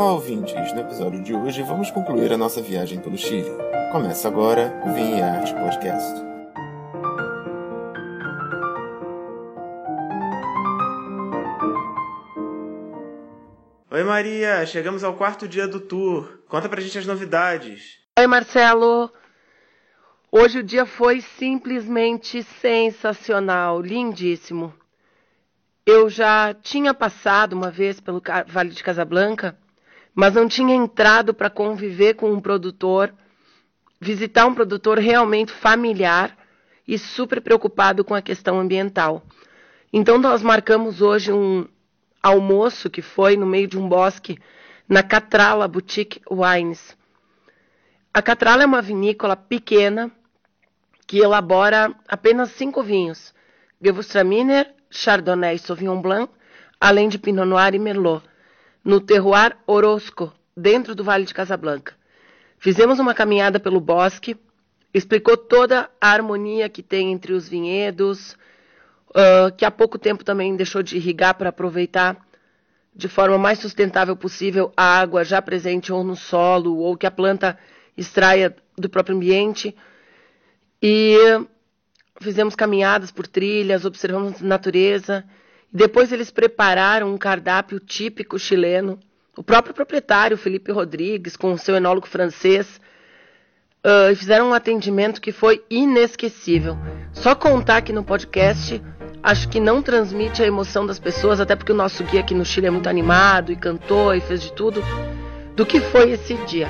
Olá, ouvintes! No episódio de hoje vamos concluir a nossa viagem pelo Chile. Começa agora o Vinha e Arte Podcast. Oi, Maria! Chegamos ao quarto dia do tour. Conta pra gente as novidades. Oi, Marcelo! Hoje o dia foi simplesmente sensacional, lindíssimo. Eu já tinha passado uma vez pelo Vale de Casablanca, mas não tinha entrado para conviver com um produtor, visitar um produtor realmente familiar e super preocupado com a questão ambiental. Então nós marcamos hoje um almoço que foi no meio de um bosque na Catrala Boutique Wines. A Catrala é uma vinícola pequena que elabora apenas cinco vinhos: Gewürztraminer, Chardonnay e Sauvignon Blanc, além de Pinot Noir e Merlot, no terroir Orozco, dentro do Vale de Casablanca. Fizemos uma caminhada pelo bosque, explicou toda a harmonia que tem entre os vinhedos, uh, que há pouco tempo também deixou de irrigar para aproveitar de forma mais sustentável possível a água já presente ou no solo, ou que a planta extraia do próprio ambiente. E fizemos caminhadas por trilhas, observamos natureza. Depois eles prepararam um cardápio típico chileno. O próprio proprietário, Felipe Rodrigues, com o seu enólogo francês, uh, fizeram um atendimento que foi inesquecível. Só contar aqui no podcast, acho que não transmite a emoção das pessoas, até porque o nosso guia aqui no Chile é muito animado e cantou e fez de tudo, do que foi esse dia.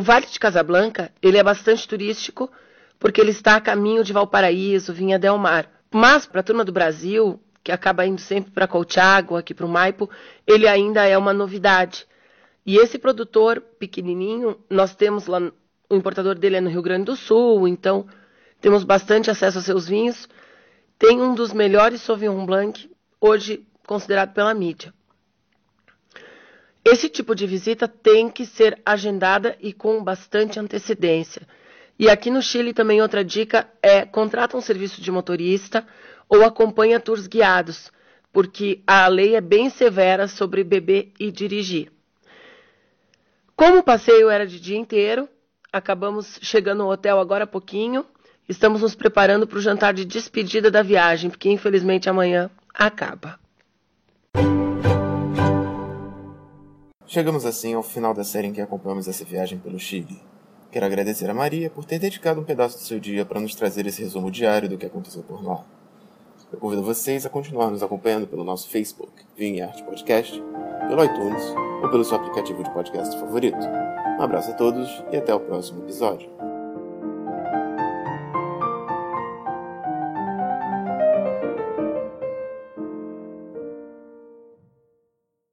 O Vale de Casablanca, ele é bastante turístico, porque ele está a caminho de Valparaíso, Vinha Del Mar. Mas para a turma do Brasil, que acaba indo sempre para Colchago, aqui para o Maipo, ele ainda é uma novidade. E esse produtor pequenininho, nós temos lá, o importador dele é no Rio Grande do Sul, então temos bastante acesso aos seus vinhos. Tem um dos melhores Sauvignon Blanc, hoje considerado pela mídia. Esse tipo de visita tem que ser agendada e com bastante antecedência. E aqui no Chile também outra dica é contrata um serviço de motorista ou acompanha tours guiados, porque a lei é bem severa sobre beber e dirigir. Como o passeio era de dia inteiro, acabamos chegando no hotel agora há pouquinho. Estamos nos preparando para o jantar de despedida da viagem, porque infelizmente amanhã acaba. Chegamos assim ao final da série em que acompanhamos essa viagem pelo Chile. Quero agradecer a Maria por ter dedicado um pedaço do seu dia para nos trazer esse resumo diário do que aconteceu por lá. Eu convido vocês a continuar nos acompanhando pelo nosso Facebook, Vinha Arte Podcast, pelo iTunes ou pelo seu aplicativo de podcast favorito. Um abraço a todos e até o próximo episódio.